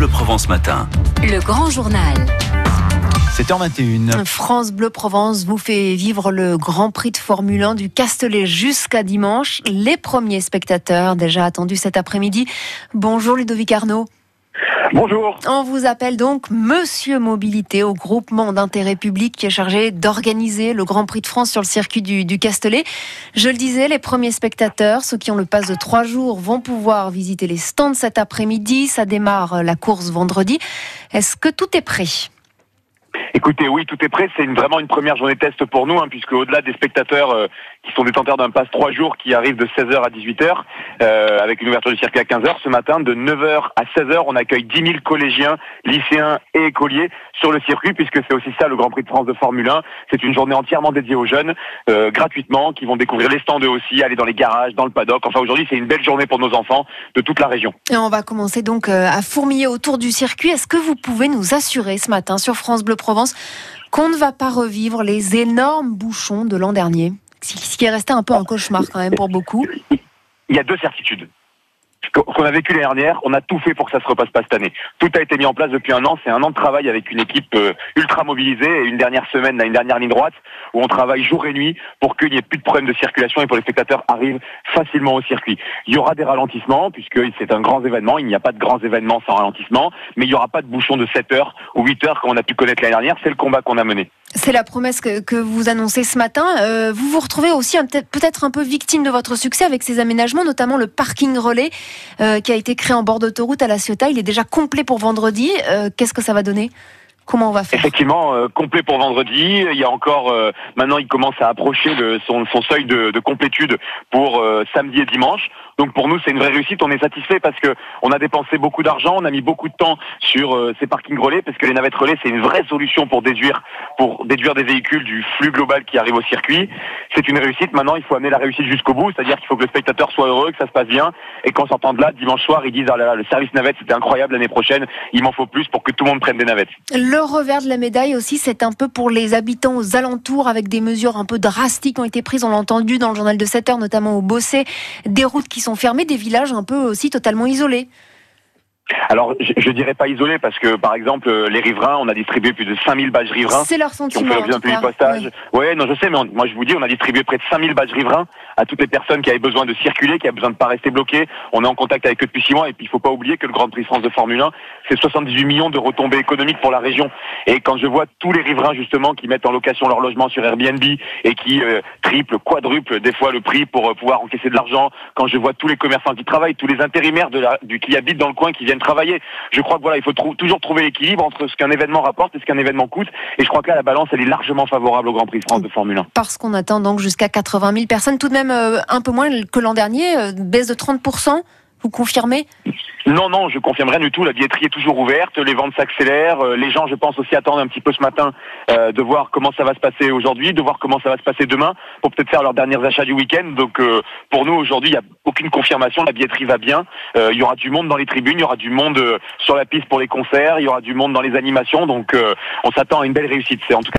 Bleu Provence Matin. Le grand journal. 7h21. France Bleu Provence vous fait vivre le Grand Prix de Formule 1 du Castellet jusqu'à dimanche. Les premiers spectateurs déjà attendus cet après-midi. Bonjour Ludovic Arnaud. Bonjour. On vous appelle donc Monsieur Mobilité au groupement d'intérêt public qui est chargé d'organiser le Grand Prix de France sur le circuit du, du, Castellet. Je le disais, les premiers spectateurs, ceux qui ont le pass de trois jours, vont pouvoir visiter les stands cet après-midi. Ça démarre la course vendredi. Est-ce que tout est prêt? Écoutez, oui, tout est prêt. C'est vraiment une première journée test pour nous, hein, puisque au-delà des spectateurs euh, qui sont détenteurs d'un pass 3 jours qui arrivent de 16h à 18h, euh, avec une ouverture du circuit à 15h, ce matin, de 9h à 16h, on accueille 10 000 collégiens, lycéens et écoliers sur le circuit, puisque c'est aussi ça le Grand Prix de France de Formule 1. C'est une journée entièrement dédiée aux jeunes, euh, gratuitement, qui vont découvrir les stands eux aussi, aller dans les garages, dans le paddock. Enfin, aujourd'hui, c'est une belle journée pour nos enfants de toute la région. On va commencer donc à fourmiller autour du circuit. Est-ce que vous pouvez nous assurer ce matin sur France Bleu Provence qu'on ne va pas revivre les énormes bouchons de l'an dernier Ce qui est resté un peu un cauchemar quand même pour beaucoup. Il y a deux certitudes qu'on a vécu l'année dernière, on a tout fait pour que ça se repasse pas cette année. Tout a été mis en place depuis un an. C'est un an de travail avec une équipe euh, ultra mobilisée et une dernière semaine, une dernière ligne droite où on travaille jour et nuit pour qu'il n'y ait plus de problème de circulation et pour les spectateurs arrivent facilement au circuit. Il y aura des ralentissements puisque c'est un grand événement. Il n'y a pas de grands événements sans ralentissement, mais il n'y aura pas de bouchon de 7 heures ou 8 heures comme on a pu connaître l'année dernière. C'est le combat qu'on a mené. C'est la promesse que, vous annoncez ce matin. Euh, vous vous retrouvez aussi peut-être un peu victime de votre succès avec ces aménagements, notamment le parking relais euh, qui a été créé en bord d'autoroute à La Ciotat. Il est déjà complet pour vendredi. Euh, Qu'est-ce que ça va donner? Comment on va faire Effectivement, euh, complet pour vendredi. Il y a encore, euh, maintenant, il commence à approcher le, son, son, seuil de, de complétude pour euh, samedi et dimanche. Donc pour nous, c'est une vraie réussite. On est satisfait parce que on a dépensé beaucoup d'argent, on a mis beaucoup de temps sur euh, ces parkings relais parce que les navettes relais, c'est une vraie solution pour déduire, pour déduire des véhicules du flux global qui arrive au circuit. C'est une réussite. Maintenant, il faut amener la réussite jusqu'au bout, c'est-à-dire qu'il faut que le spectateur soit heureux, que ça se passe bien, et qu'en sortant de là, dimanche soir, ils disent ah là là, le service navette, c'était incroyable l'année prochaine. Il m'en faut plus pour que tout le monde prenne des navettes. Le revers de la médaille aussi, c'est un peu pour les habitants aux alentours, avec des mesures un peu drastiques ont été prises. On l'a entendu dans le journal de 7 heures, notamment au Bossé, des routes qui sont fermées, des villages un peu aussi totalement isolés. Alors, je, je, dirais pas isolé parce que, par exemple, les riverains, on a distribué plus de 5000 badges riverains. C'est leur sentiment. Qui ont fait l'objet d'un postage. Oui. Ouais, non, je sais, mais on, moi je vous dis, on a distribué près de 5000 badges riverains à toutes les personnes qui avaient besoin de circuler, qui avaient besoin de pas rester bloquées. On est en contact avec eux depuis 6 mois et puis il faut pas oublier que le Grand Prix France de Formule 1, c'est 78 millions de retombées économiques pour la région. Et quand je vois tous les riverains justement qui mettent en location leur logement sur Airbnb et qui euh, triplent, quadruplent des fois le prix pour euh, pouvoir encaisser de l'argent, quand je vois tous les commerçants qui travaillent, tous les intérimaires de la, du, qui habitent dans le coin qui viennent travailler, je crois que voilà, il faut toujours trouver l'équilibre entre ce qu'un événement rapporte et ce qu'un événement coûte. Et je crois que là, la balance, elle est largement favorable au Grand Prix France de Formule 1. Parce qu'on attend donc jusqu'à 80 000 personnes, tout de même euh, un peu moins que l'an dernier, euh, baisse de 30% vous confirmez? Non, non, je confirme rien du tout. La billetterie est toujours ouverte, les ventes s'accélèrent. Euh, les gens, je pense, aussi attendent un petit peu ce matin euh, de voir comment ça va se passer aujourd'hui, de voir comment ça va se passer demain, pour peut-être faire leurs derniers achats du week-end. Donc, euh, pour nous, aujourd'hui, il n'y a aucune confirmation. La billetterie va bien. Euh, il y aura du monde dans les tribunes, il y aura du monde euh, sur la piste pour les concerts, il y aura du monde dans les animations. Donc, on s'attend à une belle réussite. C'est en tout cas